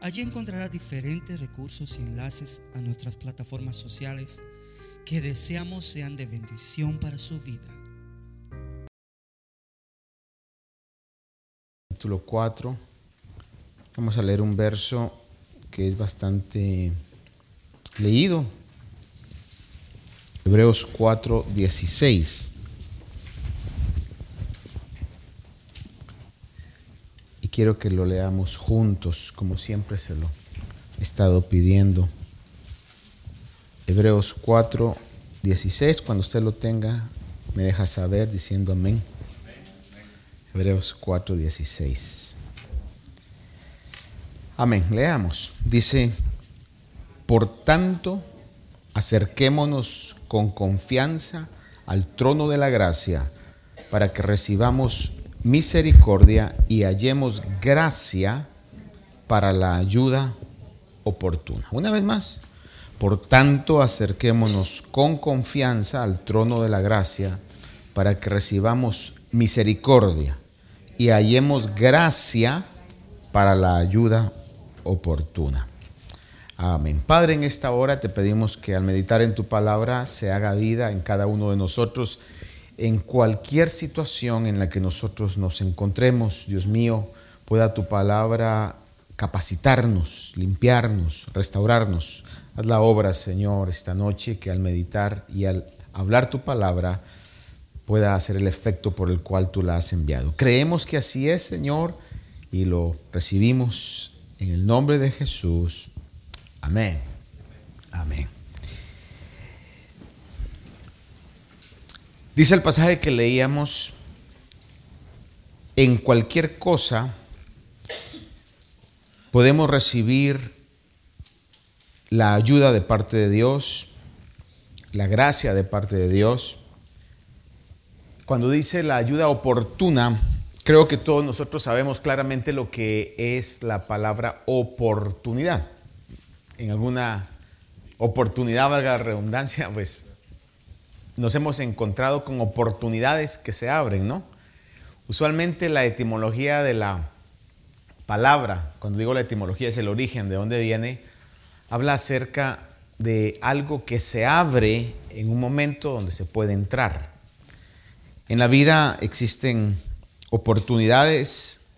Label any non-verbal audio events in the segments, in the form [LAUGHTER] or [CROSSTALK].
Allí encontrará diferentes recursos y enlaces a nuestras plataformas sociales que deseamos sean de bendición para su vida. Capítulo 4. Vamos a leer un verso que es bastante leído. Hebreos 4, 16. Quiero que lo leamos juntos, como siempre se lo he estado pidiendo. Hebreos 4, 16, cuando usted lo tenga, me deja saber diciendo amén. Hebreos 4, 16. Amén, leamos. Dice, por tanto, acerquémonos con confianza al trono de la gracia para que recibamos misericordia y hallemos gracia para la ayuda oportuna. Una vez más, por tanto acerquémonos con confianza al trono de la gracia para que recibamos misericordia y hallemos gracia para la ayuda oportuna. Amén. Padre, en esta hora te pedimos que al meditar en tu palabra se haga vida en cada uno de nosotros en cualquier situación en la que nosotros nos encontremos, Dios mío, pueda tu palabra capacitarnos, limpiarnos, restaurarnos. Haz la obra, Señor, esta noche que al meditar y al hablar tu palabra pueda hacer el efecto por el cual tú la has enviado. Creemos que así es, Señor, y lo recibimos en el nombre de Jesús. Amén. Amén. Dice el pasaje que leíamos, en cualquier cosa podemos recibir la ayuda de parte de Dios, la gracia de parte de Dios. Cuando dice la ayuda oportuna, creo que todos nosotros sabemos claramente lo que es la palabra oportunidad. En alguna oportunidad, valga la redundancia, pues nos hemos encontrado con oportunidades que se abren, ¿no? Usualmente la etimología de la palabra, cuando digo la etimología es el origen, de dónde viene, habla acerca de algo que se abre en un momento donde se puede entrar. En la vida existen oportunidades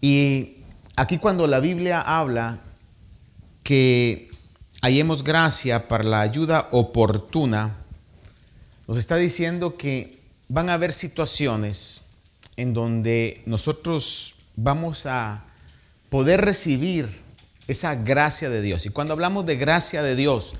y aquí cuando la Biblia habla que hallemos gracia para la ayuda oportuna, nos está diciendo que van a haber situaciones en donde nosotros vamos a poder recibir esa gracia de Dios. Y cuando hablamos de gracia de Dios,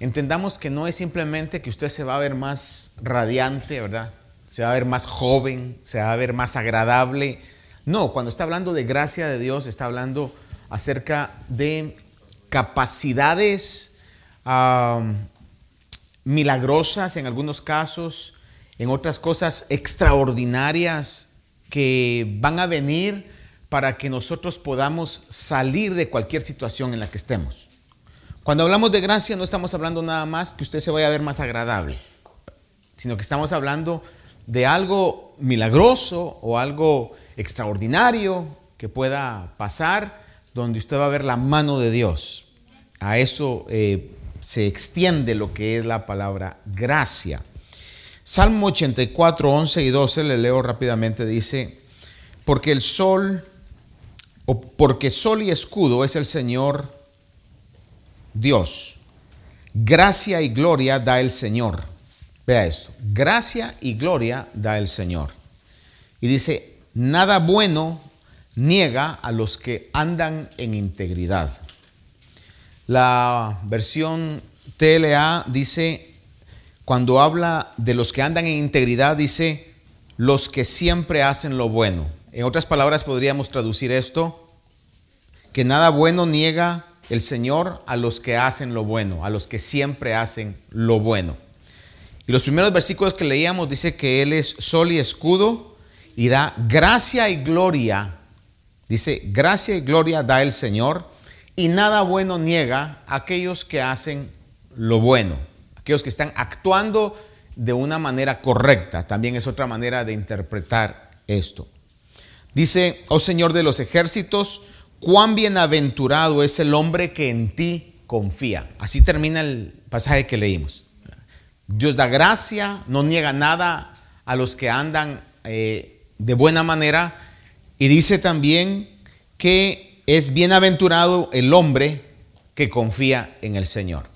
entendamos que no es simplemente que usted se va a ver más radiante, ¿verdad? Se va a ver más joven, se va a ver más agradable. No, cuando está hablando de gracia de Dios, está hablando acerca de capacidades milagrosas en algunos casos, en otras cosas extraordinarias que van a venir para que nosotros podamos salir de cualquier situación en la que estemos. Cuando hablamos de gracia no estamos hablando nada más que usted se vaya a ver más agradable, sino que estamos hablando de algo milagroso o algo extraordinario que pueda pasar donde usted va a ver la mano de Dios a eso eh, se extiende lo que es la palabra gracia. Salmo 84, 11 y 12, le leo rápidamente, dice, porque el sol, o porque sol y escudo es el Señor Dios. Gracia y gloria da el Señor. Vea esto, gracia y gloria da el Señor. Y dice, nada bueno niega a los que andan en integridad. La versión TLA dice, cuando habla de los que andan en integridad, dice, los que siempre hacen lo bueno. En otras palabras, podríamos traducir esto, que nada bueno niega el Señor a los que hacen lo bueno, a los que siempre hacen lo bueno. Y los primeros versículos que leíamos dice que Él es sol y escudo y da gracia y gloria. Dice, gracia y gloria da el Señor y nada bueno niega a aquellos que hacen lo bueno, aquellos que están actuando de una manera correcta. También es otra manera de interpretar esto. Dice, oh Señor de los ejércitos, cuán bienaventurado es el hombre que en ti confía. Así termina el pasaje que leímos. Dios da gracia, no niega nada a los que andan eh, de buena manera. Y dice también que es bienaventurado el hombre que confía en el Señor.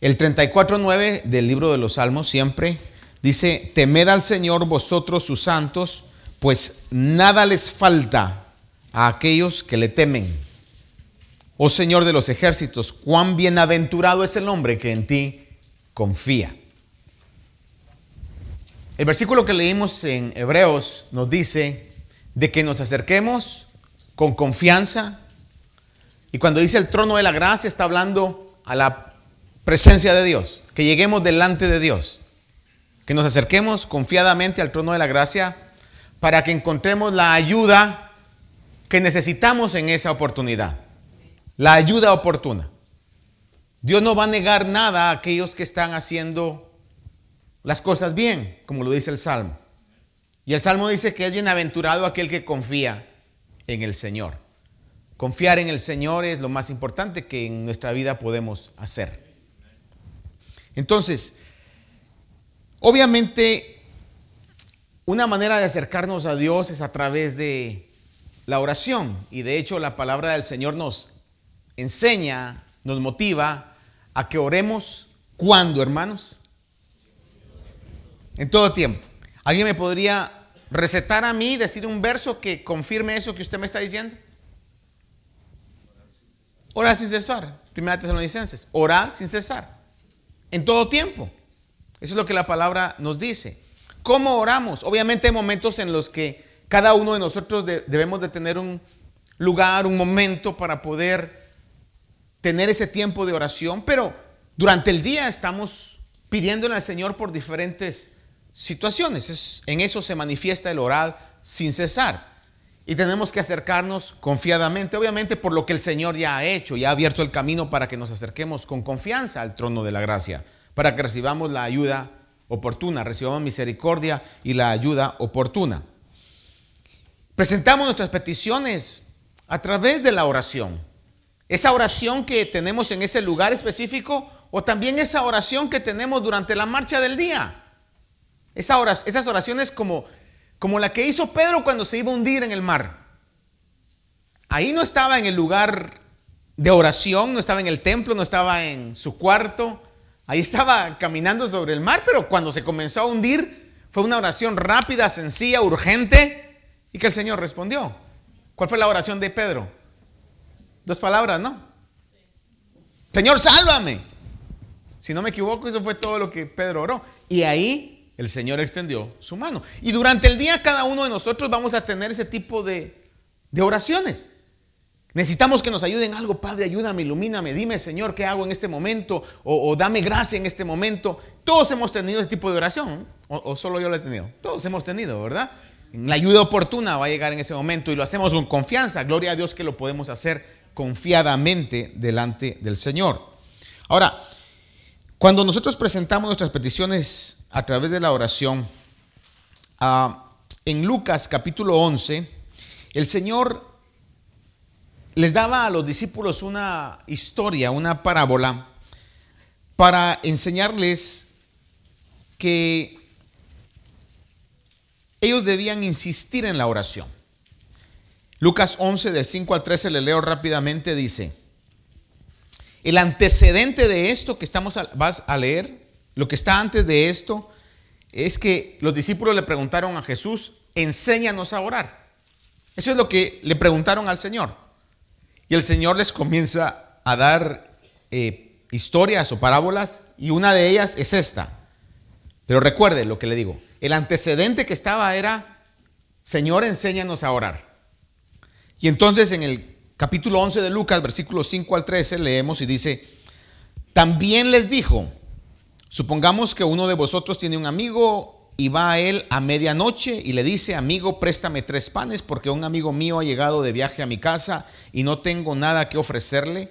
El 34.9 del libro de los Salmos siempre dice, temed al Señor vosotros sus santos, pues nada les falta a aquellos que le temen. Oh Señor de los ejércitos, cuán bienaventurado es el hombre que en ti confía. El versículo que leímos en Hebreos nos dice de que nos acerquemos con confianza. Y cuando dice el trono de la gracia está hablando a la presencia de Dios, que lleguemos delante de Dios, que nos acerquemos confiadamente al trono de la gracia para que encontremos la ayuda que necesitamos en esa oportunidad. La ayuda oportuna. Dios no va a negar nada a aquellos que están haciendo las cosas bien, como lo dice el Salmo. Y el Salmo dice que es bienaventurado aquel que confía en el Señor. Confiar en el Señor es lo más importante que en nuestra vida podemos hacer. Entonces, obviamente, una manera de acercarnos a Dios es a través de la oración. Y de hecho la palabra del Señor nos enseña, nos motiva a que oremos cuando, hermanos. En todo tiempo. ¿Alguien me podría recetar a mí, decir un verso que confirme eso que usted me está diciendo? Orar sin cesar. Primera Tesalonicenses. Orar sin cesar. En todo tiempo. Eso es lo que la palabra nos dice. ¿Cómo oramos? Obviamente hay momentos en los que cada uno de nosotros debemos de tener un lugar, un momento para poder tener ese tiempo de oración, pero durante el día estamos pidiéndole al Señor por diferentes situaciones. en eso se manifiesta el orar sin cesar. Y tenemos que acercarnos confiadamente, obviamente por lo que el Señor ya ha hecho y ha abierto el camino para que nos acerquemos con confianza al trono de la gracia, para que recibamos la ayuda oportuna, recibamos misericordia y la ayuda oportuna. Presentamos nuestras peticiones a través de la oración. Esa oración que tenemos en ese lugar específico o también esa oración que tenemos durante la marcha del día. Esas oraciones como, como la que hizo Pedro cuando se iba a hundir en el mar. Ahí no estaba en el lugar de oración, no estaba en el templo, no estaba en su cuarto. Ahí estaba caminando sobre el mar, pero cuando se comenzó a hundir fue una oración rápida, sencilla, urgente y que el Señor respondió. ¿Cuál fue la oración de Pedro? Dos palabras, ¿no? Señor, sálvame. Si no me equivoco, eso fue todo lo que Pedro oró. Y ahí el Señor extendió su mano. Y durante el día cada uno de nosotros vamos a tener ese tipo de, oraciones. Necesitamos que nos ayuden algo, Padre, ayúdame, ilumíname, dime, Señor, qué hago en este momento, o, dame gracia en este momento. Todos hemos tenido ese tipo de oración, o, solo yo lo he tenido. Todos hemos tenido, ¿verdad? La ayuda oportuna va a llegar en ese momento y lo hacemos con confianza. Gloria a Dios que lo podemos hacer confiadamente delante del Señor. Ahora, cuando nosotros presentamos nuestras peticiones a través de la oración, ah, en Lucas capítulo 11, el Señor les daba a los discípulos una historia, una parábola, para enseñarles que ellos debían insistir en la oración. Lucas 11 del 5 al 13 le leo rápidamente, dice, el antecedente de esto que estamos vas a leer, lo que está antes de esto, es que los discípulos le preguntaron a Jesús, enséñanos a orar. Eso es lo que le preguntaron al Señor. Y el Señor les comienza a dar eh, historias o parábolas y una de ellas es esta. Pero recuerde lo que le digo, el antecedente que estaba era, Señor, enséñanos a orar. Y entonces en el capítulo 11 de Lucas, versículos 5 al 13, leemos y dice, también les dijo, supongamos que uno de vosotros tiene un amigo y va a él a medianoche y le dice, amigo, préstame tres panes porque un amigo mío ha llegado de viaje a mi casa y no tengo nada que ofrecerle.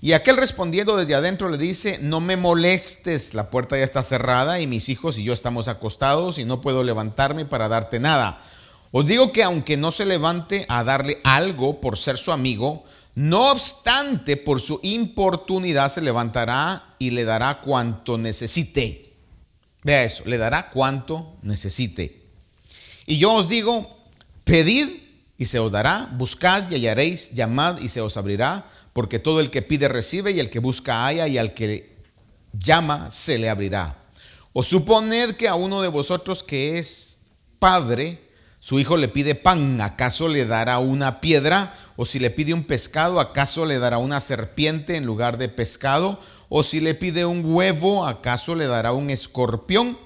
Y aquel respondiendo desde adentro le dice, no me molestes, la puerta ya está cerrada y mis hijos y yo estamos acostados y no puedo levantarme para darte nada. Os digo que aunque no se levante a darle algo por ser su amigo, no obstante por su importunidad se levantará y le dará cuanto necesite. Vea eso, le dará cuanto necesite. Y yo os digo, pedid y se os dará, buscad y hallaréis, llamad y se os abrirá, porque todo el que pide recibe y el que busca halla y al que llama se le abrirá. O suponed que a uno de vosotros que es padre, su hijo le pide pan, ¿acaso le dará una piedra? O si le pide un pescado, ¿acaso le dará una serpiente en lugar de pescado? O si le pide un huevo, ¿acaso le dará un escorpión?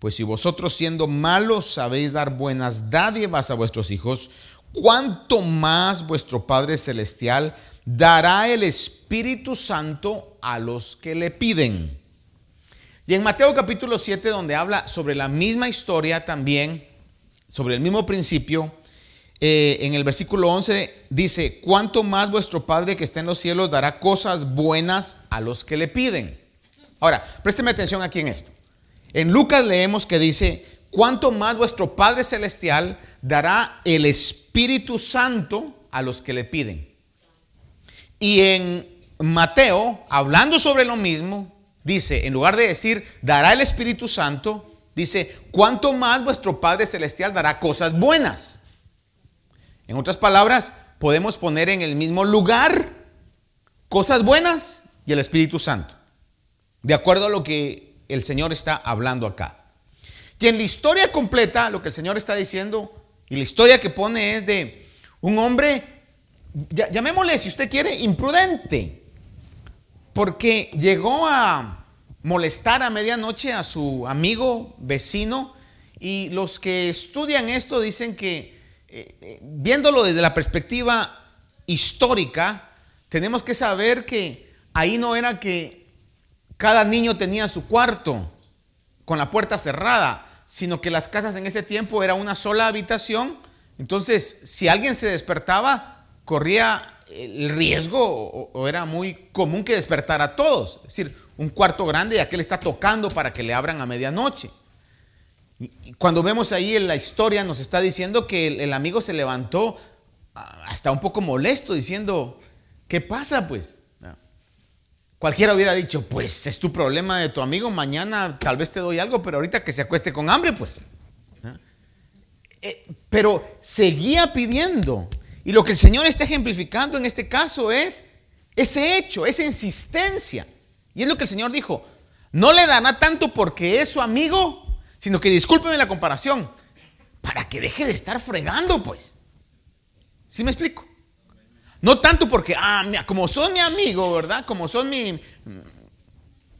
Pues si vosotros siendo malos sabéis dar buenas dádivas a vuestros hijos, ¿cuánto más vuestro Padre Celestial dará el Espíritu Santo a los que le piden? Y en Mateo capítulo 7, donde habla sobre la misma historia también, sobre el mismo principio, eh, en el versículo 11 dice, ¿cuánto más vuestro Padre que está en los cielos dará cosas buenas a los que le piden? Ahora, présteme atención aquí en esto. En Lucas leemos que dice, ¿cuánto más vuestro Padre Celestial dará el Espíritu Santo a los que le piden? Y en Mateo, hablando sobre lo mismo, dice, en lugar de decir, dará el Espíritu Santo, Dice, ¿cuánto más vuestro Padre Celestial dará cosas buenas? En otras palabras, podemos poner en el mismo lugar cosas buenas y el Espíritu Santo. De acuerdo a lo que el Señor está hablando acá. Y en la historia completa, lo que el Señor está diciendo, y la historia que pone es de un hombre, llamémosle si usted quiere, imprudente, porque llegó a molestar a medianoche a su amigo vecino y los que estudian esto dicen que eh, eh, viéndolo desde la perspectiva histórica, tenemos que saber que ahí no era que cada niño tenía su cuarto con la puerta cerrada, sino que las casas en ese tiempo era una sola habitación. Entonces, si alguien se despertaba, corría el riesgo o, era muy común que despertara a todos. Es decir, un cuarto grande y aquel está tocando para que le abran a medianoche. Cuando vemos ahí en la historia nos está diciendo que el, amigo se levantó ah, hasta un poco molesto diciendo, ¿qué pasa pues? Cualquiera hubiera dicho, pues es tu problema de tu amigo, mañana tal vez te doy algo, pero ahorita que se acueste con hambre pues. Eh, pero seguía pidiendo. Y lo que el Señor está ejemplificando en este caso es ese hecho, esa insistencia. Y es lo que el Señor dijo. No le dará tanto porque es su amigo, sino que discúlpeme la comparación, para que deje de estar fregando, pues. ¿Sí me explico? No tanto porque, ah, como son mi amigo, ¿verdad? Como son mi,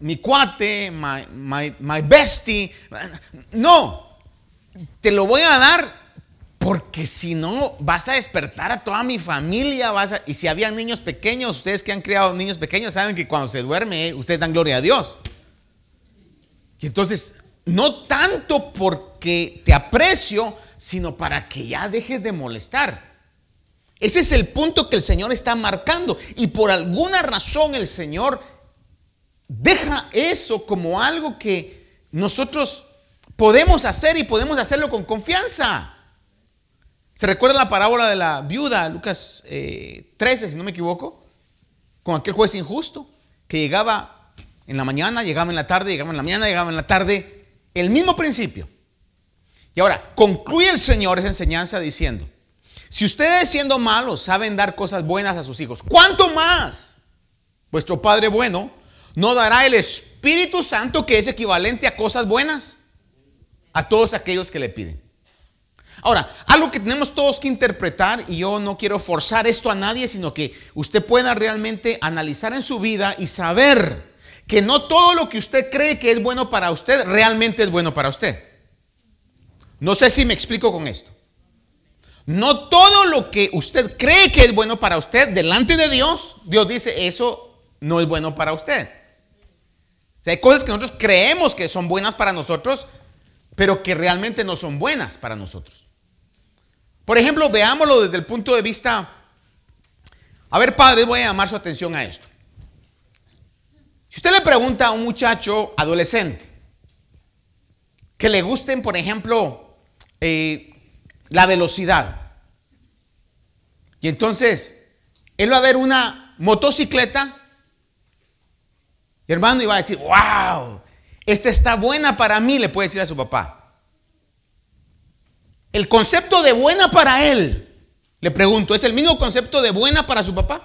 mi cuate, my, my, my bestie. No, te lo voy a dar porque si no, vas a despertar a toda mi familia. Vas y si había niños pequeños, ustedes que han criado niños pequeños saben que cuando se duerme, ustedes dan gloria a Dios. Y entonces, no tanto porque te aprecio, sino para que ya dejes de molestar. Ese es el punto que el Señor está marcando. Y por alguna razón el Señor deja eso como algo que nosotros podemos hacer y podemos hacerlo con confianza. ¿Se recuerda la parábola de la viuda, Lucas 13, eh, si no me equivoco? Con aquel juez injusto que llegaba en la mañana, llegaba en la tarde, llegaba en la mañana, llegaba en la tarde. El mismo principio. Y ahora, concluye el Señor esa enseñanza diciendo, si ustedes siendo malos saben dar cosas buenas a sus hijos, ¿cuánto más vuestro Padre bueno no dará el Espíritu Santo que es equivalente a cosas buenas a todos aquellos que le piden? Ahora, algo que tenemos todos que interpretar, y yo no quiero forzar esto a nadie, sino que usted pueda realmente analizar en su vida y saber que no todo lo que usted cree que es bueno para usted realmente es bueno para usted. No sé si me explico con esto. No todo lo que usted cree que es bueno para usted delante de Dios, Dios dice, eso no es bueno para usted. O sea, hay cosas que nosotros creemos que son buenas para nosotros, pero que realmente no son buenas para nosotros. Por ejemplo, veámoslo desde el punto de vista... A ver, padres, voy a llamar su atención a esto. Si usted le pregunta a un muchacho adolescente que le gusten, por ejemplo, eh, la velocidad, y entonces él va a ver una motocicleta, y hermano, y va a decir, wow, esta está buena para mí, le puede decir a su papá. El concepto de buena para él, le pregunto, ¿es el mismo concepto de buena para su papá?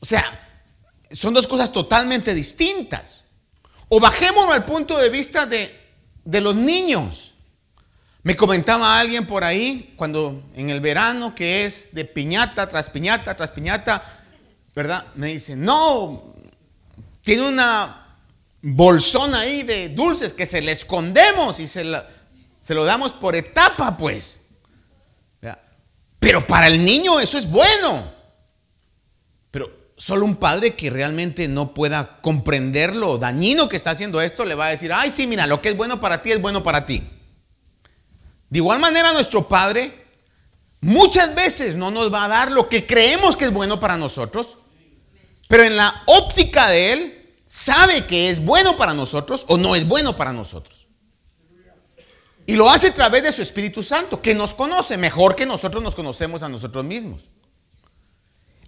O sea, son dos cosas totalmente distintas. O bajémonos al punto de vista de, de los niños. Me comentaba alguien por ahí, cuando en el verano, que es de piñata tras piñata tras piñata, ¿verdad? Me dice, no, tiene una bolsona ahí de dulces que se le escondemos y se, se lo damos por etapa, pues. Pero para el niño eso es bueno. Pero solo un padre que realmente no pueda comprender lo dañino que está haciendo esto le va a decir, ay, sí, mira, lo que es bueno para ti es bueno para ti. De igual manera, nuestro Padre muchas veces no nos va a dar lo que creemos que es bueno para nosotros, pero en la óptica de Él sabe que es bueno para nosotros o no es bueno para nosotros. Y lo hace a través de su Espíritu Santo, que nos conoce mejor que nosotros nos conocemos a nosotros mismos.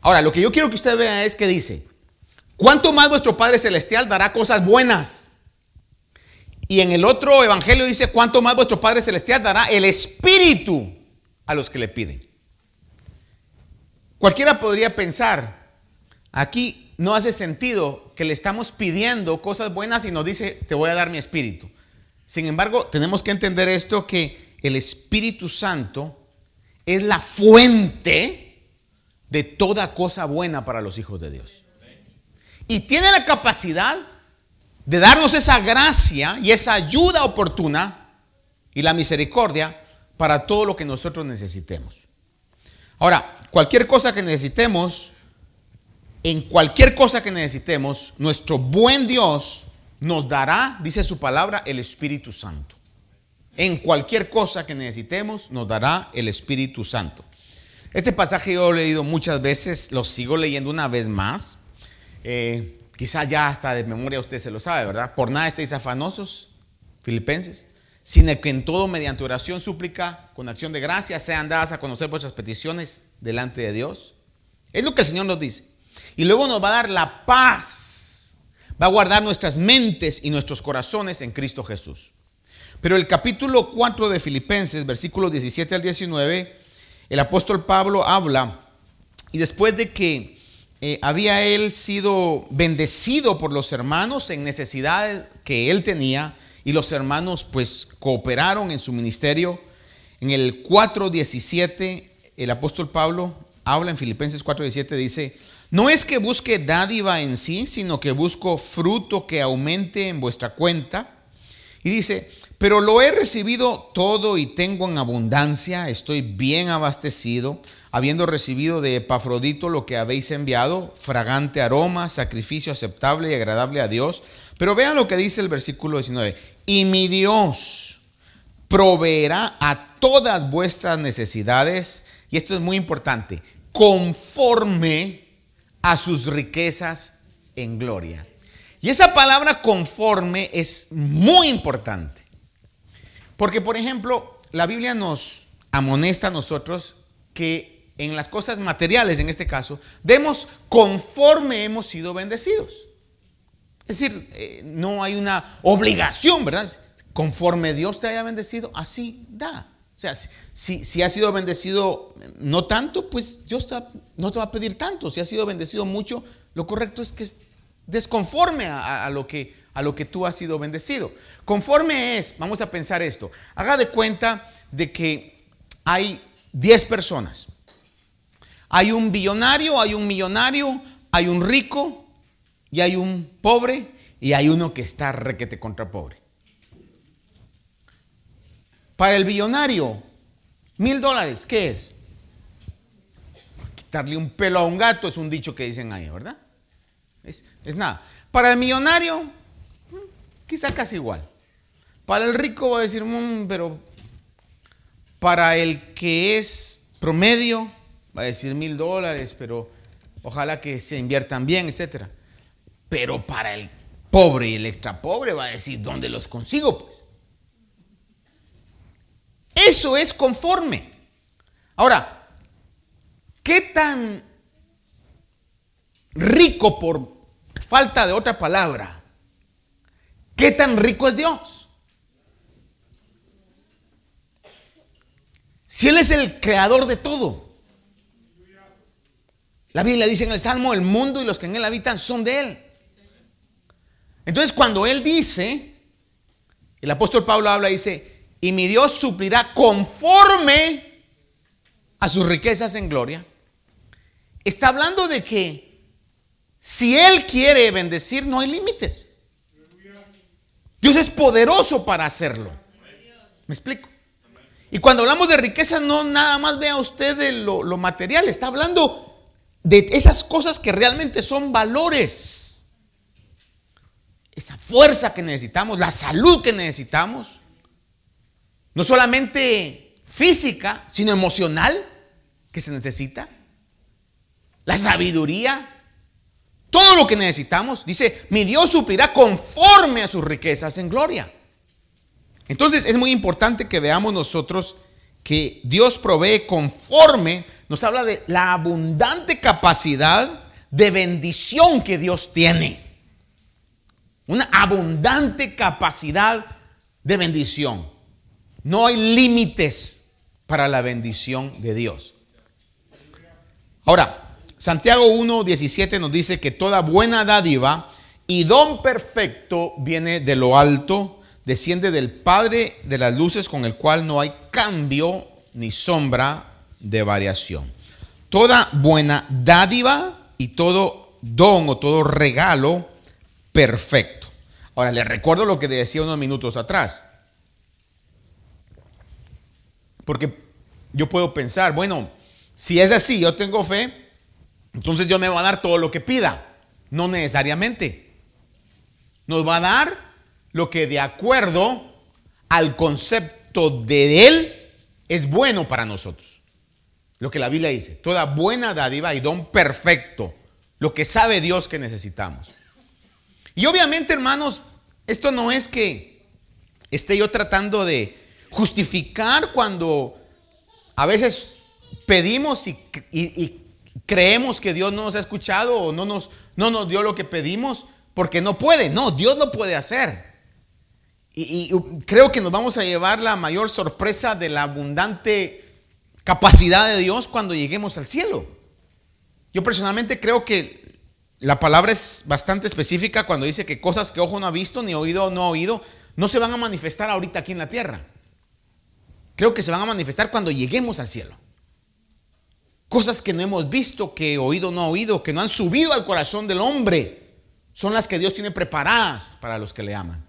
Ahora, lo que yo quiero que usted vea es que dice, ¿cuánto más vuestro Padre Celestial dará cosas buenas? Y en el otro evangelio dice, ¿cuánto más vuestro Padre Celestial dará el Espíritu a los que le piden? Cualquiera podría pensar, aquí no hace sentido que le estamos pidiendo cosas buenas y nos dice, te voy a dar mi Espíritu. Sin embargo, tenemos que entender esto, que el Espíritu Santo es la fuente de toda cosa buena para los hijos de Dios. Y tiene la capacidad de darnos esa gracia y esa ayuda oportuna y la misericordia para todo lo que nosotros necesitemos. Ahora, cualquier cosa que necesitemos, en cualquier cosa que necesitemos, nuestro buen Dios nos dará, dice su palabra, el Espíritu Santo. En cualquier cosa que necesitemos, nos dará el Espíritu Santo. Este pasaje yo lo he leído muchas veces, lo sigo leyendo una vez más. Eh, quizá ya hasta de memoria usted se lo sabe, ¿verdad? Por nada estéis afanosos, filipenses, sino que en todo mediante oración, súplica, con acción de gracia, sean dadas a conocer vuestras peticiones delante de Dios. Es lo que el Señor nos dice. Y luego nos va a dar la paz. Va a guardar nuestras mentes y nuestros corazones en Cristo Jesús. Pero el capítulo 4 de Filipenses, versículos 17 al 19, el apóstol Pablo habla y después de que eh, había él sido bendecido por los hermanos en necesidades que él tenía y los hermanos pues cooperaron en su ministerio, en el 4.17 el apóstol Pablo habla en Filipenses 4.17 dice, no es que busque dádiva en sí, sino que busco fruto que aumente en vuestra cuenta. Y dice, pero lo he recibido todo y tengo en abundancia, estoy bien abastecido, habiendo recibido de Epafrodito lo que habéis enviado, fragante aroma, sacrificio aceptable y agradable a Dios. Pero vean lo que dice el versículo 19. Y mi Dios proveerá a todas vuestras necesidades, y esto es muy importante, conforme a sus riquezas en gloria. Y esa palabra conforme es muy importante. Porque, por ejemplo, la Biblia nos amonesta a nosotros que en las cosas materiales, en este caso, demos conforme hemos sido bendecidos. Es decir, eh, no hay una obligación, ¿verdad? Conforme Dios te haya bendecido, así da. O sea, si, si has sido bendecido no tanto, pues Dios no te va a pedir tanto. Si has sido bendecido mucho, lo correcto es que es desconforme a lo que a lo que tú has sido bendecido. Conforme es, vamos a pensar esto, haga de cuenta de que hay 10 personas. Hay un billonario, hay un millonario, hay un rico y hay un pobre y hay uno que está requete contra pobre. Para el billonario, Mil dólares, ¿qué es? Quitarle un pelo a un gato es un dicho que dicen ahí, ¿verdad? Es, es nada. Para el millonario, mm, quizá casi igual. Para el rico va a decir, "Mm, pero para el que es promedio, va a decir mil dólares, pero ojalá que se inviertan bien, etc. Pero para el pobre y el extra pobre va a decir, ¿dónde los consigo? Pues eso es conforme. Ahora, ¿qué tan rico por falta de otra palabra? ¿Qué tan rico es Dios? Si Él es el creador de todo. La Biblia dice en el Salmo, el mundo y los que en él habitan son de Él. Entonces cuando Él dice, el apóstol Pablo habla, dice, y mi Dios suplirá conforme a sus riquezas en gloria. Está hablando de que si Él quiere bendecir, no hay límites. Dios es poderoso para hacerlo. ¿Me explico? Y cuando hablamos de riquezas, no nada más vea usted de lo, lo material, está hablando de esas cosas que realmente son valores. Esa fuerza que necesitamos, la salud que necesitamos. No solamente física, sino emocional que se necesita. La sabiduría. Todo lo que necesitamos. Dice, mi Dios suplirá conforme a sus riquezas en gloria. Entonces es muy importante que veamos nosotros que Dios provee conforme, nos habla de la abundante capacidad de bendición que Dios tiene. Una abundante capacidad de bendición. No hay límites para la bendición de Dios. Ahora, Santiago 1.17 nos dice que toda buena dádiva y don perfecto viene de lo alto, desciende del Padre de las luces con el cual no hay cambio ni sombra de variación. Toda buena dádiva y todo don o todo regalo perfecto. Ahora, les recuerdo lo que decía unos minutos atrás. Porque yo puedo pensar, bueno, si es así, yo tengo fe, entonces Dios me va a dar todo lo que pida. No necesariamente. Nos va a dar lo que de acuerdo al concepto de Él es bueno para nosotros. Lo que la Biblia dice, toda buena dádiva y don perfecto, lo que sabe Dios que necesitamos. Y obviamente, hermanos, esto no es que esté yo tratando de justificar cuando a veces pedimos y, creemos que Dios no nos ha escuchado o no nos, no nos dio lo que pedimos porque no puede. No, Dios lo puede hacer. Y creo que nos vamos a llevar la mayor sorpresa de la abundante capacidad de Dios cuando lleguemos al cielo. Yo personalmente creo que la palabra es bastante específica cuando dice que cosas que ojo no ha visto, ni oído no ha oído, no se van a manifestar ahorita aquí en la tierra. Creo que se van a manifestar cuando lleguemos al cielo. Cosas que no hemos visto, que oído no oído, que no han subido al corazón del hombre, son las que Dios tiene preparadas para los que le aman.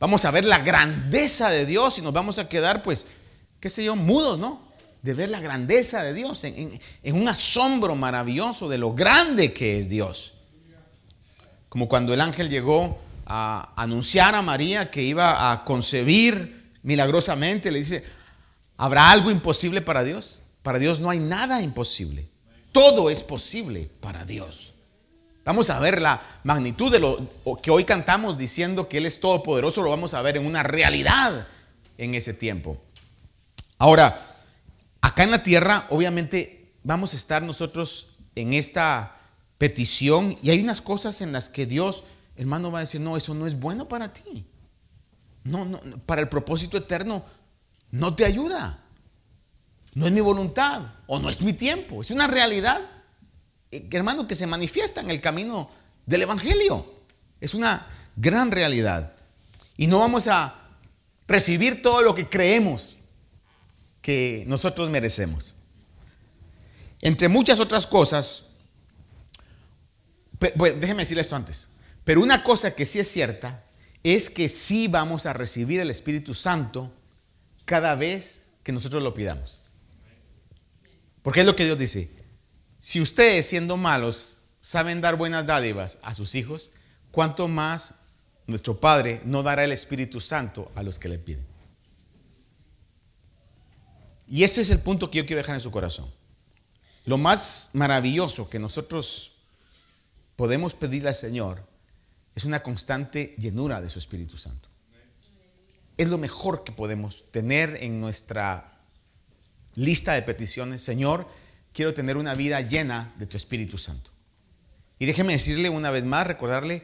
Vamos a ver la grandeza de Dios y nos vamos a quedar, pues, qué sé yo, mudos, ¿no? De ver la grandeza de Dios, en un asombro maravilloso de lo grande que es Dios. Como cuando el ángel llegó a anunciar a María que iba a concebir milagrosamente, le dice, ¿habrá algo imposible para Dios? Para Dios no hay nada imposible. Todo es posible para Dios. Vamos a ver la magnitud de lo que hoy cantamos diciendo que Él es todopoderoso, lo vamos a ver en una realidad en ese tiempo. Ahora, acá en la tierra, obviamente, vamos a estar nosotros en esta petición y hay unas cosas en las que Dios, hermano, va a decir, no, eso no es bueno para ti. No, no, para el propósito eterno no te ayuda. No es mi voluntad o no es mi tiempo, es una realidad eh, hermano, que se manifiesta en el camino del Evangelio. Es una gran realidad. Y no vamos a recibir todo lo que creemos que nosotros merecemos. Entre muchas otras cosas, pues, déjeme decirle esto antes, pero una cosa que sí es cierta es que sí vamos a recibir el Espíritu Santo cada vez que nosotros lo pidamos. Porque es lo que Dios dice. Si ustedes siendo malos saben dar buenas dádivas a sus hijos, ¿cuánto más nuestro Padre no dará el Espíritu Santo a los que le piden? Y este es el punto que yo quiero dejar en su corazón. Lo más maravilloso que nosotros podemos pedirle al Señor es una constante llenura de su Espíritu Santo. Es lo mejor que podemos tener en nuestra lista de peticiones. Señor, quiero tener una vida llena de tu Espíritu Santo. Y déjeme decirle una vez más, recordarle,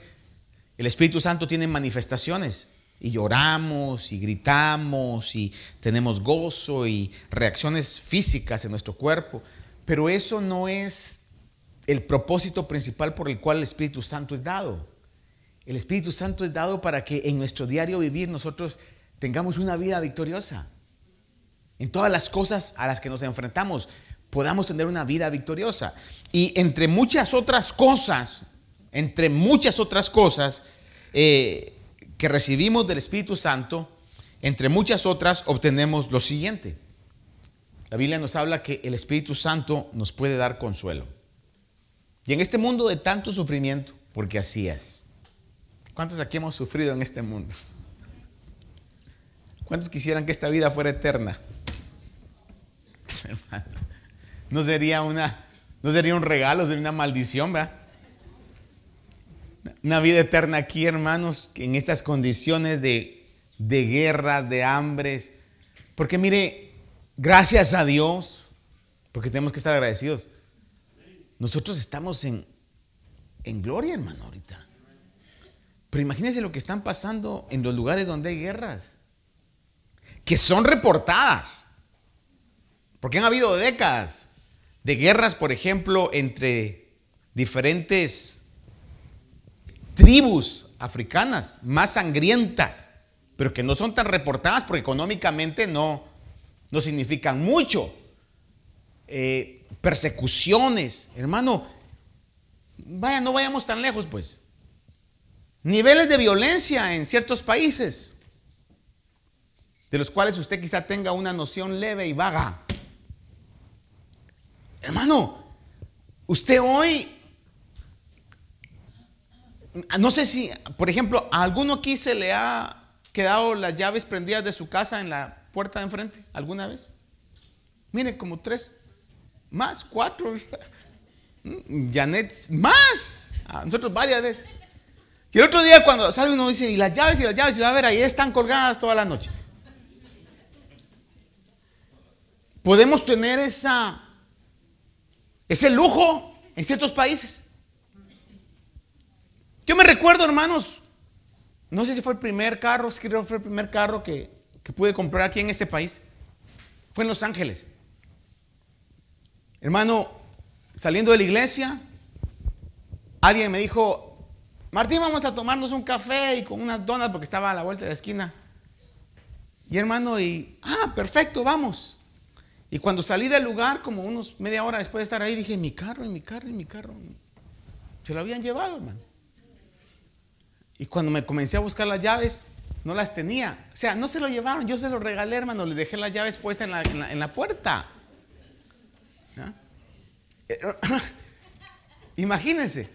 el Espíritu Santo tiene manifestaciones y lloramos y gritamos y tenemos gozo y reacciones físicas en nuestro cuerpo, pero eso no es el propósito principal por el cual el Espíritu Santo es dado. El Espíritu Santo es dado para que en nuestro diario vivir nosotros tengamos una vida victoriosa. En todas las cosas a las que nos enfrentamos podamos tener una vida victoriosa. Y entre muchas otras cosas, entre muchas otras cosas eh, que recibimos del Espíritu Santo, entre muchas otras obtenemos lo siguiente. La Biblia nos habla que el Espíritu Santo nos puede dar consuelo. Y en este mundo de tanto sufrimiento, porque así es. ¿Cuántos aquí hemos sufrido en este mundo? ¿Cuántos quisieran que esta vida fuera eterna? [LAUGHS] No sería una no sería un regalo, sería una maldición, ¿verdad? Una vida eterna aquí, hermanos, en estas condiciones de, de guerras, de hambres. Porque mire, gracias a Dios, porque tenemos que estar agradecidos. Nosotros estamos en, en gloria, hermano, ahorita. Pero imagínense lo que están pasando en los lugares donde hay guerras, que son reportadas, porque han habido décadas de guerras, por ejemplo, entre diferentes tribus africanas más sangrientas, pero que no son tan reportadas porque económicamente no, no significan mucho. Eh, persecuciones, hermano, vaya, no vayamos tan lejos, pues. Niveles de violencia en ciertos países, de los cuales usted quizá tenga una noción leve y vaga. Hermano, usted hoy, no sé si, por ejemplo, a alguno aquí se le ha quedado las llaves prendidas de su casa en la puerta de enfrente, alguna vez. Mire, como tres, más, cuatro. [LAUGHS] Janet, más. A nosotros varias veces. Y el otro día cuando sale uno dice, y las llaves y las llaves, y va a ver, ahí están colgadas toda la noche. Podemos tener esa es el lujo en ciertos países. Yo me recuerdo, hermanos, no sé si fue el primer carro, creo que fue el primer carro que, que pude comprar aquí en este país. Fue en Los Ángeles. Hermano, saliendo de la iglesia, alguien me dijo, Martín, vamos a tomarnos un café y con unas donas porque estaba a la vuelta de la esquina. Y hermano, y, ah, perfecto, vamos. Y cuando salí del lugar, como unos media hora después de estar ahí, dije, mi carro, y mi carro, y mi carro. Se lo habían llevado, hermano. Y cuando me comencé a buscar las llaves, no las tenía. O sea, no se lo llevaron, yo se lo regalé, hermano. Le dejé las llaves puestas en la, puerta. [CLEARS THROAT] Imagínense.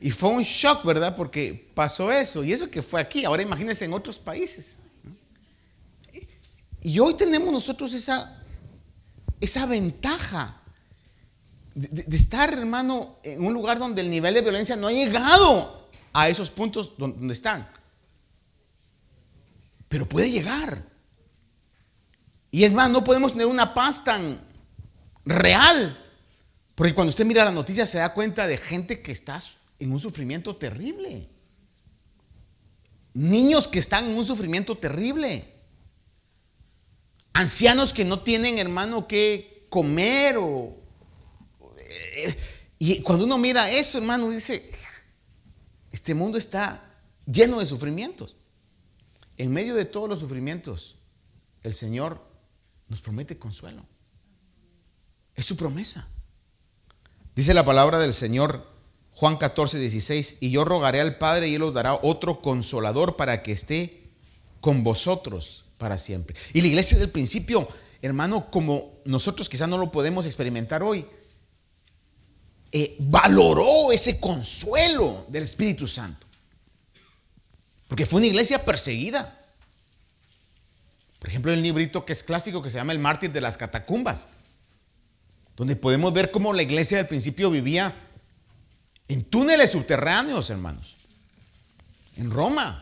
Y fue un shock, ¿verdad? Porque pasó eso. Y eso que fue aquí. Ahora imagínense en otros países. Y hoy tenemos nosotros esa esa ventaja de, estar, hermano, en un lugar donde el nivel de violencia no ha llegado a esos puntos donde están. Pero puede llegar. Y es más, no podemos tener una paz tan real. Porque cuando usted mira la noticia se da cuenta de gente que está en un sufrimiento terrible. Niños que están en un sufrimiento terrible. Ancianos que no tienen, hermano, que comer o... Eh, y cuando uno mira eso, hermano, dice, este mundo está lleno de sufrimientos. En medio de todos los sufrimientos, el Señor nos promete consuelo. Es su promesa. Dice la palabra del Señor, Juan 14, 16, y yo rogaré al Padre y Él os dará otro consolador para que esté con vosotros para siempre. Y la iglesia del principio hermano, como nosotros quizás no lo podemos experimentar hoy, eh, valoró ese consuelo del Espíritu Santo. Porque fue una iglesia perseguida. Por ejemplo, el librito que es clásico que se llama El mártir de las catacumbas, donde podemos ver cómo la iglesia del principio vivía en túneles subterráneos, hermanos, en Roma.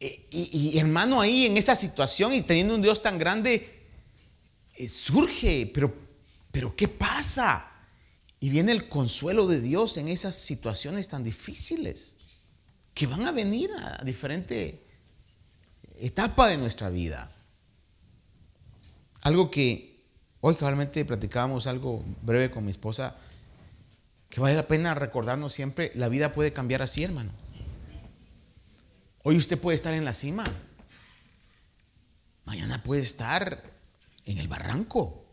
E, y, hermano, ahí en esa situación y teniendo un Dios tan grande, eh, surge, pero, pero ¿qué pasa? Y viene el consuelo de Dios en esas situaciones tan difíciles que van a venir a diferente etapa de nuestra vida. Algo que hoy cabalmente platicábamos algo breve con mi esposa, que vale la pena recordarnos siempre, la vida puede cambiar así, hermano. Hoy usted puede estar en la cima, mañana puede estar en el barranco.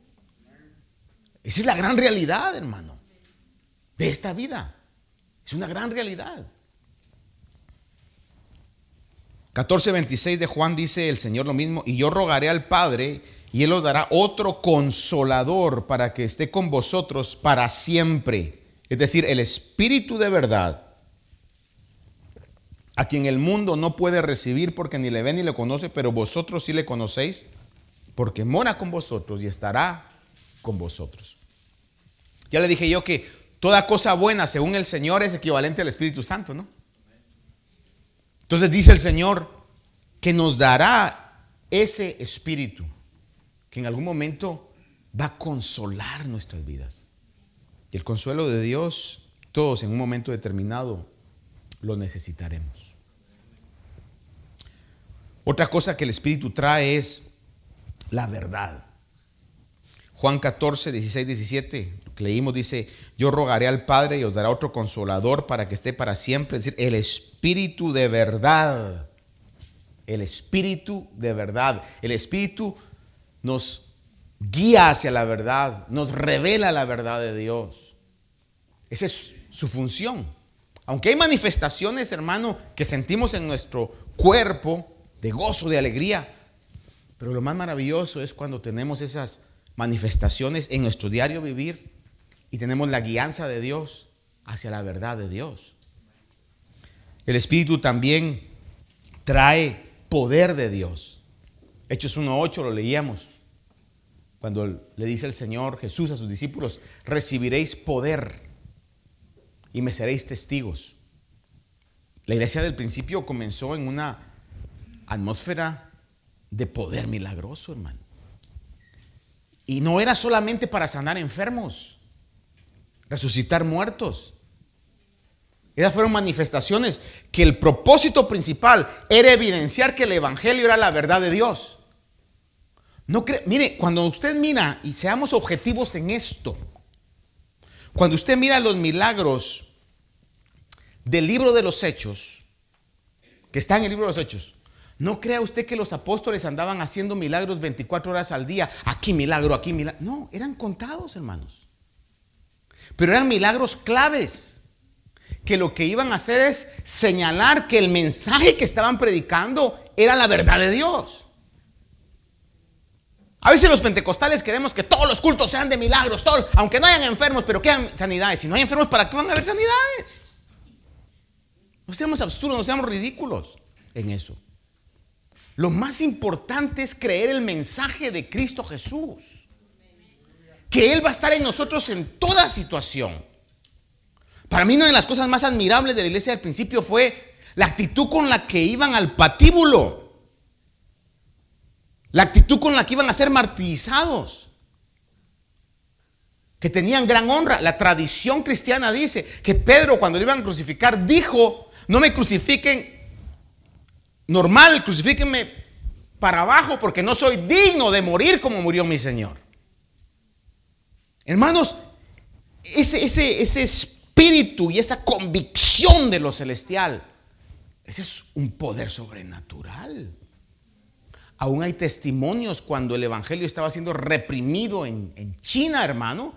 Esa es la gran realidad, hermano, de esta vida. Es una gran realidad. 14:26 de Juan dice el Señor lo mismo, y yo rogaré al Padre, y Él os dará otro consolador para que esté con vosotros para siempre. Es decir, el Espíritu de verdad, a quien el mundo no puede recibir porque ni le ve ni le conoce, pero vosotros sí le conocéis, porque mora con vosotros y estará con vosotros. Ya le dije yo que toda cosa buena, según el Señor, es equivalente al Espíritu Santo, ¿no? Entonces dice el Señor que nos dará ese espíritu que en algún momento va a consolar nuestras vidas. Y el consuelo de Dios, todos en un momento determinado lo necesitaremos. Otra cosa que el Espíritu trae es la verdad. Juan 14, 16, 17, lo que leímos dice, yo rogaré al Padre y os dará otro consolador para que esté para siempre, es decir, el Espíritu de verdad. El Espíritu de verdad. El Espíritu nos guía hacia la verdad, nos revela la verdad de Dios. Esa es su función. Aunque hay manifestaciones, hermano, que sentimos en nuestro cuerpo de gozo, de alegría, pero lo más maravilloso es cuando tenemos esas manifestaciones en nuestro diario vivir y tenemos la guianza de Dios hacia la verdad de Dios. El Espíritu también trae poder de Dios. Hechos 1.8 lo leíamos. Cuando le dice el Señor Jesús a sus discípulos, recibiréis poder y me seréis testigos. La iglesia del principio comenzó en una atmósfera de poder milagroso, hermano. Y no era solamente para sanar enfermos, resucitar muertos. Esas fueron manifestaciones que el propósito principal era evidenciar que el Evangelio era la verdad de Dios. No mire, cuando usted mira, y seamos objetivos en esto, cuando usted mira los milagros del libro de los Hechos, que está en el libro de los Hechos, no crea usted que los apóstoles andaban haciendo milagros 24 horas al día. Aquí milagro, aquí milagro. No, eran contados, hermanos. Pero eran milagros claves. Que lo que iban a hacer es señalar que el mensaje que estaban predicando era la verdad de Dios. A veces los pentecostales queremos que todos los cultos sean de milagros, aunque no hayan enfermos, pero quedan sanidades. Si no hay enfermos, ¿para qué van a haber sanidades? No seamos absurdos, no seamos ridículos en eso. Lo más importante es creer el mensaje de Cristo Jesús. Que Él va a estar en nosotros en toda situación. Para mí una de las cosas más admirables de la iglesia del principio fue la actitud con la que iban al patíbulo. La actitud con la que iban a ser martirizados. Que tenían gran honra. La tradición cristiana dice que Pedro cuando le iban a crucificar dijo, no me crucifiquen normal, crucifíquenme para abajo porque no soy digno de morir como murió mi Señor. Hermanos, ese, ese, ese espíritu y esa convicción de lo celestial, ese es un poder sobrenatural. Aún hay testimonios cuando el Evangelio estaba siendo reprimido en, China, hermano,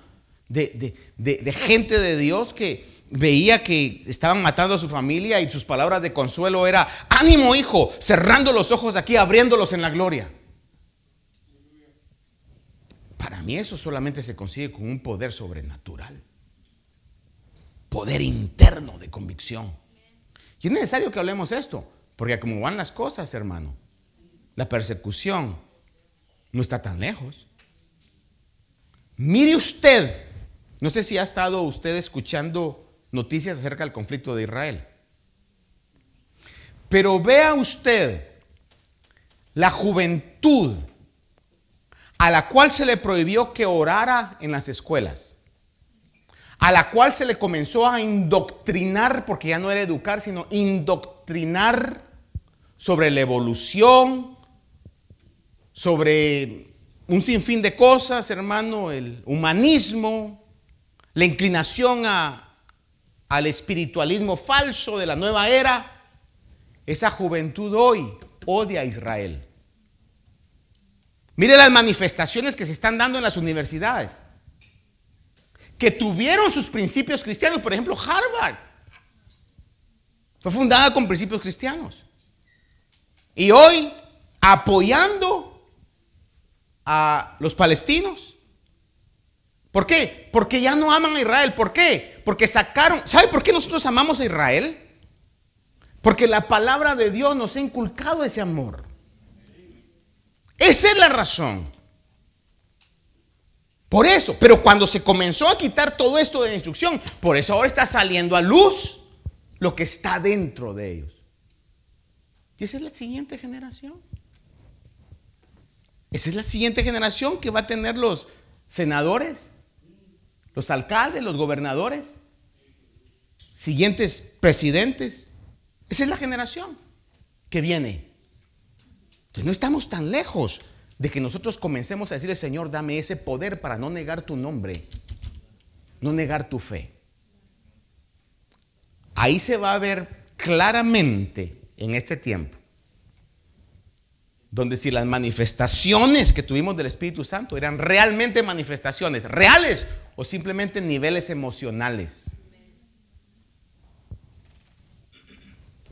de gente de Dios que, veía que estaban matando a su familia y sus palabras de consuelo era, ánimo hijo, cerrando los ojos aquí, abriéndolos en la gloria. Para mí eso solamente se consigue con un poder sobrenatural. Poder interno de convicción. Y es necesario que hablemos esto, porque como van las cosas, hermano, la persecución no está tan lejos. Mire usted, no sé si ha estado usted escuchando noticias acerca del conflicto de Israel, pero vea usted la juventud a la cual se le prohibió que orara en las escuelas, a la cual se le comenzó a indoctrinar, porque ya no era educar, sino indoctrinar sobre la evolución, sobre un sinfín de cosas, hermano, el humanismo, la inclinación al espiritualismo falso de la nueva era. Esa juventud hoy odia a Israel. Mire las manifestaciones que se están dando en las universidades, que tuvieron sus principios cristianos. Por ejemplo, Harvard fue fundada con principios cristianos. Y hoy, apoyando a los palestinos. ¿Por qué? Porque ya no aman a Israel. ¿Por qué? Porque sacaron... ¿Sabe por qué nosotros amamos a Israel? Porque la palabra de Dios nos ha inculcado ese amor. Esa es la razón. Por eso, pero cuando se comenzó a quitar todo esto de la instrucción, por eso ahora está saliendo a luz lo que está dentro de ellos. Y esa es la siguiente generación. Esa es la siguiente generación que va a tener los senadores, los alcaldes, los gobernadores, siguientes presidentes. Esa es la generación que viene. Entonces no estamos tan lejos de que nosotros comencemos a decirle, Señor, dame ese poder para no negar tu nombre, no negar tu fe. Ahí se va a ver claramente en este tiempo donde si las manifestaciones que tuvimos del Espíritu Santo eran realmente manifestaciones reales o simplemente niveles emocionales.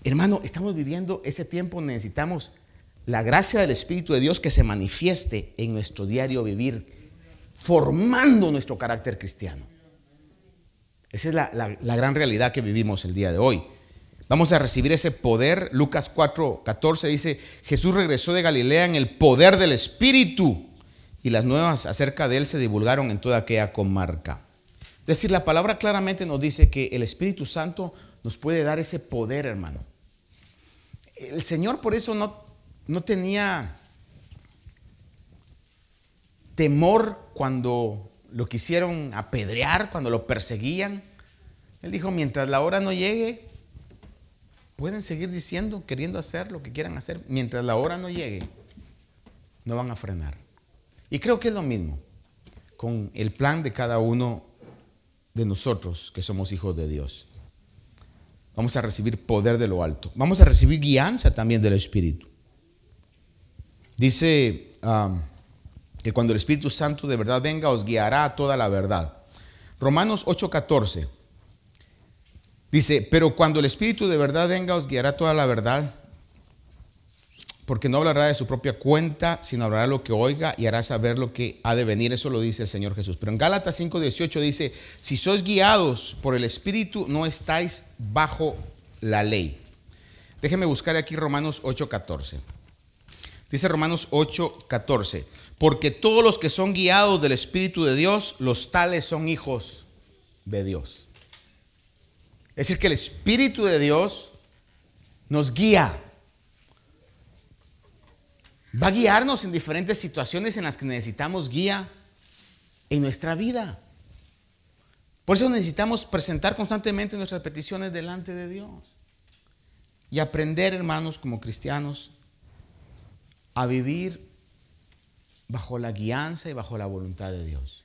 Hermano, estamos viviendo ese tiempo, necesitamos la gracia del Espíritu de Dios que se manifieste en nuestro diario vivir, formando nuestro carácter cristiano. Esa es la, la gran realidad que vivimos el día de hoy. Vamos a recibir ese poder. Lucas 4, 14 dice, Jesús regresó de Galilea en el poder del Espíritu y las nuevas acerca de él se divulgaron en toda aquella comarca. Es decir, la palabra claramente nos dice que el Espíritu Santo nos puede dar ese poder, hermano. El Señor por eso no, no tenía temor cuando lo quisieron apedrear, cuando lo perseguían. Él dijo, mientras la hora no llegue, Pueden seguir diciendo, queriendo hacer lo que quieran hacer, mientras la hora no llegue, no van a frenar. Y creo que es lo mismo con el plan de cada uno de nosotros que somos hijos de Dios. Vamos a recibir poder de lo alto. Vamos a recibir guianza también del Espíritu. Dice um, que cuando el Espíritu Santo de verdad venga, os guiará a toda la verdad. Romanos 8:14. Dice, pero cuando el Espíritu de verdad venga, os guiará toda la verdad, porque no hablará de su propia cuenta, sino hablará lo que oiga y hará saber lo que ha de venir. Eso lo dice el Señor Jesús. Pero en Gálatas 5:18 dice, si sois guiados por el Espíritu, no estáis bajo la ley. Déjeme buscar aquí Romanos 8:14. Dice Romanos 8:14, porque todos los que son guiados del Espíritu de Dios, los tales son hijos de Dios. Es decir, que el Espíritu de Dios nos guía. Va a guiarnos en diferentes situaciones en las que necesitamos guía en nuestra vida. Por eso necesitamos presentar constantemente nuestras peticiones delante de Dios. Y aprender, hermanos, como cristianos, a vivir bajo la guianza y bajo la voluntad de Dios.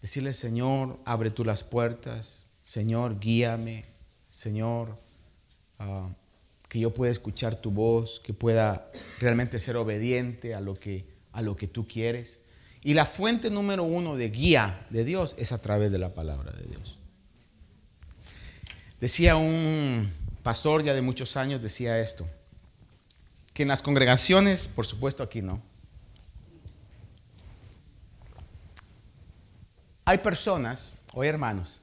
Decirle, Señor, abre tú las puertas, Señor, guíame, Señor, ah, que yo pueda escuchar tu voz, que pueda realmente ser obediente a lo que, a lo que tú quieres. Y la fuente número uno de guía de Dios es a través de la palabra de Dios. Decía un pastor ya de muchos años, decía esto, que en las congregaciones, por supuesto aquí no, Hay personas, o hermanos,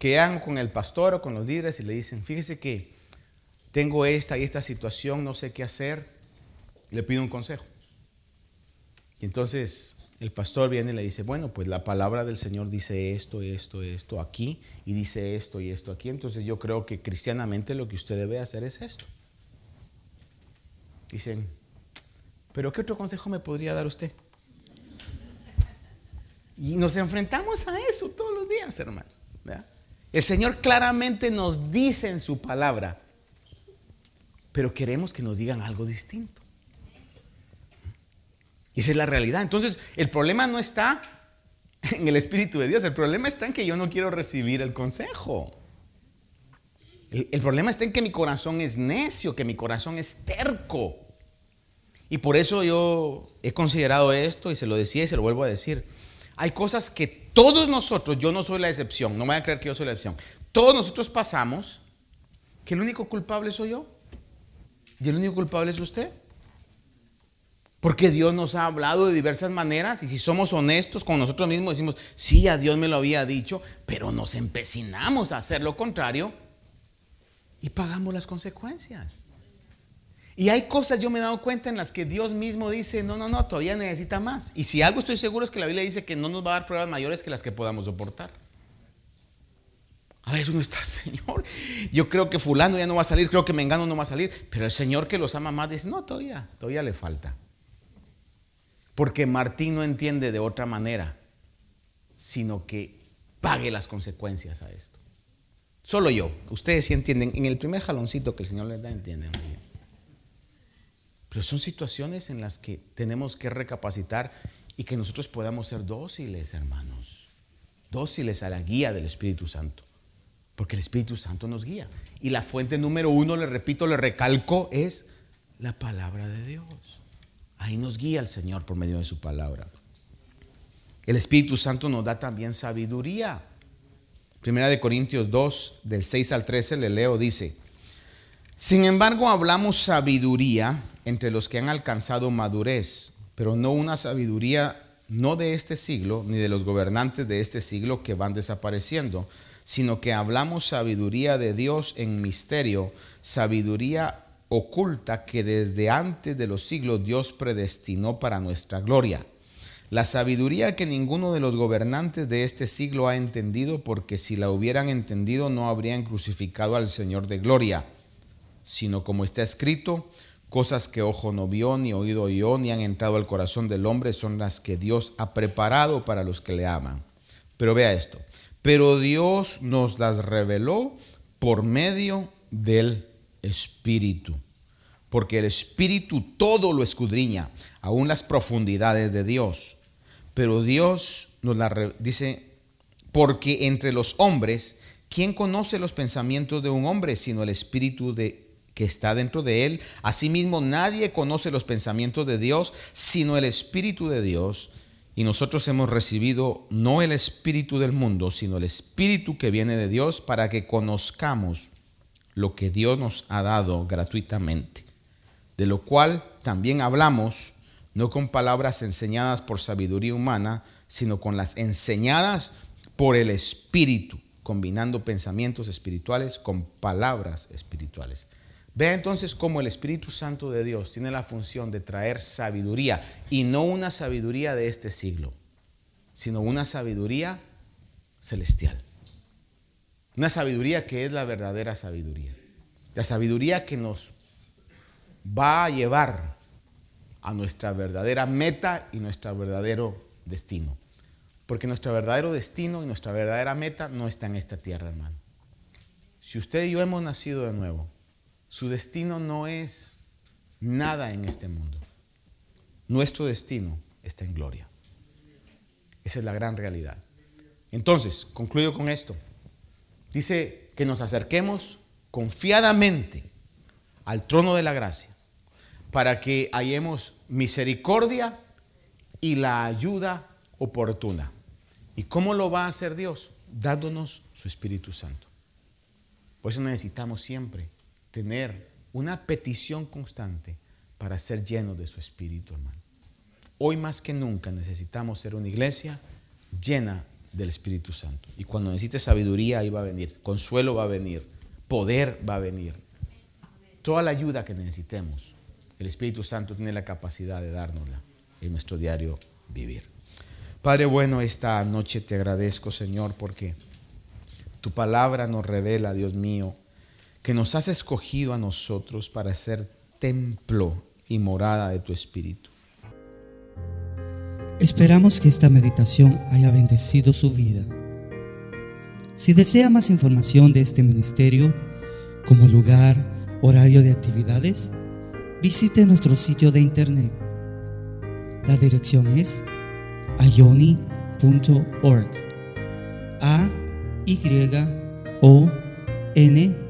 que van con el pastor o con los líderes y le dicen, fíjese que tengo esta y esta situación, no sé qué hacer, le pido un consejo. Y entonces el pastor viene y le dice, bueno, pues la palabra del Señor dice esto, esto, esto aquí, y dice esto y esto aquí. Entonces yo creo que cristianamente lo que usted debe hacer es esto. Dicen, pero ¿qué otro consejo me podría dar usted? Y nos enfrentamos a eso todos los días, hermano. El Señor claramente nos dice en su palabra, pero queremos que nos digan algo distinto. Y esa es la realidad. Entonces, el problema no está en el Espíritu de Dios, el problema está en que yo no quiero recibir el consejo. El, el, problema está en que mi corazón es necio, que mi corazón es terco. Y por eso yo he considerado esto y se lo decía y se lo vuelvo a decir. Hay cosas que todos nosotros, yo no soy la excepción, no me a creer que yo soy la excepción, todos nosotros pasamos que el único culpable soy yo y el único culpable es usted. Porque Dios nos ha hablado de diversas maneras y si somos honestos con nosotros mismos decimos, sí, a Dios me lo había dicho, pero nos empecinamos a hacer lo contrario y pagamos las consecuencias. Y hay cosas, yo me he dado cuenta, en las que Dios mismo dice, no, no, no, todavía necesita más. Y si algo estoy seguro es que la Biblia dice que no nos va a dar pruebas mayores que las que podamos soportar. A veces uno está, [LAUGHS] Señor, yo creo que fulano ya no va a salir, creo que Mengano no va a salir, pero el Señor que los ama más dice, no, todavía, todavía le falta. Porque Martín no entiende de otra manera, sino que pague las consecuencias a esto. Solo yo, ustedes sí entienden, en el primer jaloncito que el Señor les da, entienden. Pero son situaciones en las que tenemos que recapacitar y que nosotros podamos ser dóciles, hermanos. Dóciles a la guía del Espíritu Santo. Porque el Espíritu Santo nos guía. Y la fuente número uno, le repito, le recalco, es la palabra de Dios. Ahí nos guía el Señor por medio de su palabra. El Espíritu Santo nos da también sabiduría. Primera de Corintios 2, del 6 al 13, le leo, dice, sin embargo hablamos sabiduría entre los que han alcanzado madurez, pero no una sabiduría no de este siglo, ni de los gobernantes de este siglo que van desapareciendo, sino que hablamos sabiduría de Dios en misterio, sabiduría oculta que desde antes de los siglos Dios predestinó para nuestra gloria. La sabiduría que ninguno de los gobernantes de este siglo ha entendido, porque si la hubieran entendido no habrían crucificado al Señor de gloria, sino como está escrito, Cosas que ojo no vio, ni oído oyó, ni han entrado al corazón del hombre son las que Dios ha preparado para los que le aman. Pero vea esto. Pero Dios nos las reveló por medio del Espíritu. Porque el Espíritu todo lo escudriña, aún las profundidades de Dios. Pero Dios nos la dice, porque entre los hombres, ¿quién conoce los pensamientos de un hombre sino el Espíritu de que está dentro de él. Asimismo, nadie conoce los pensamientos de Dios, sino el Espíritu de Dios. Y nosotros hemos recibido no el Espíritu del mundo, sino el Espíritu que viene de Dios para que conozcamos lo que Dios nos ha dado gratuitamente. De lo cual también hablamos, no con palabras enseñadas por sabiduría humana, sino con las enseñadas por el Espíritu, combinando pensamientos espirituales con palabras espirituales. Vea entonces cómo el Espíritu Santo de Dios tiene la función de traer sabiduría y no una sabiduría de este siglo, sino una sabiduría celestial. Una sabiduría que es la verdadera sabiduría. La sabiduría que nos va a llevar a nuestra verdadera meta y nuestro verdadero destino. Porque nuestro verdadero destino y nuestra verdadera meta no está en esta tierra, hermano. Si usted y yo hemos nacido de nuevo, su destino no es nada en este mundo. Nuestro destino está en gloria. Esa es la gran realidad. Entonces, concluyo con esto. Dice que nos acerquemos confiadamente al trono de la gracia para que hallemos misericordia y la ayuda oportuna. ¿Y cómo lo va a hacer Dios? Dándonos su Espíritu Santo. Por eso necesitamos siempre tener una petición constante para ser lleno de su espíritu, hermano. Hoy más que nunca necesitamos ser una iglesia llena del Espíritu Santo. Y cuando necesites sabiduría, ahí va a venir. Consuelo va a venir. Poder va a venir. Toda la ayuda que necesitemos, el Espíritu Santo tiene la capacidad de dárnosla en nuestro diario vivir. Padre bueno, esta noche te agradezco, Señor, porque tu palabra nos revela, Dios mío, que nos has escogido a nosotros para ser templo y morada de tu Espíritu. Esperamos que esta meditación haya bendecido su vida. Si desea más información de este ministerio, como lugar, horario de actividades, visite nuestro sitio de internet. La dirección es ayoni.org. A y o n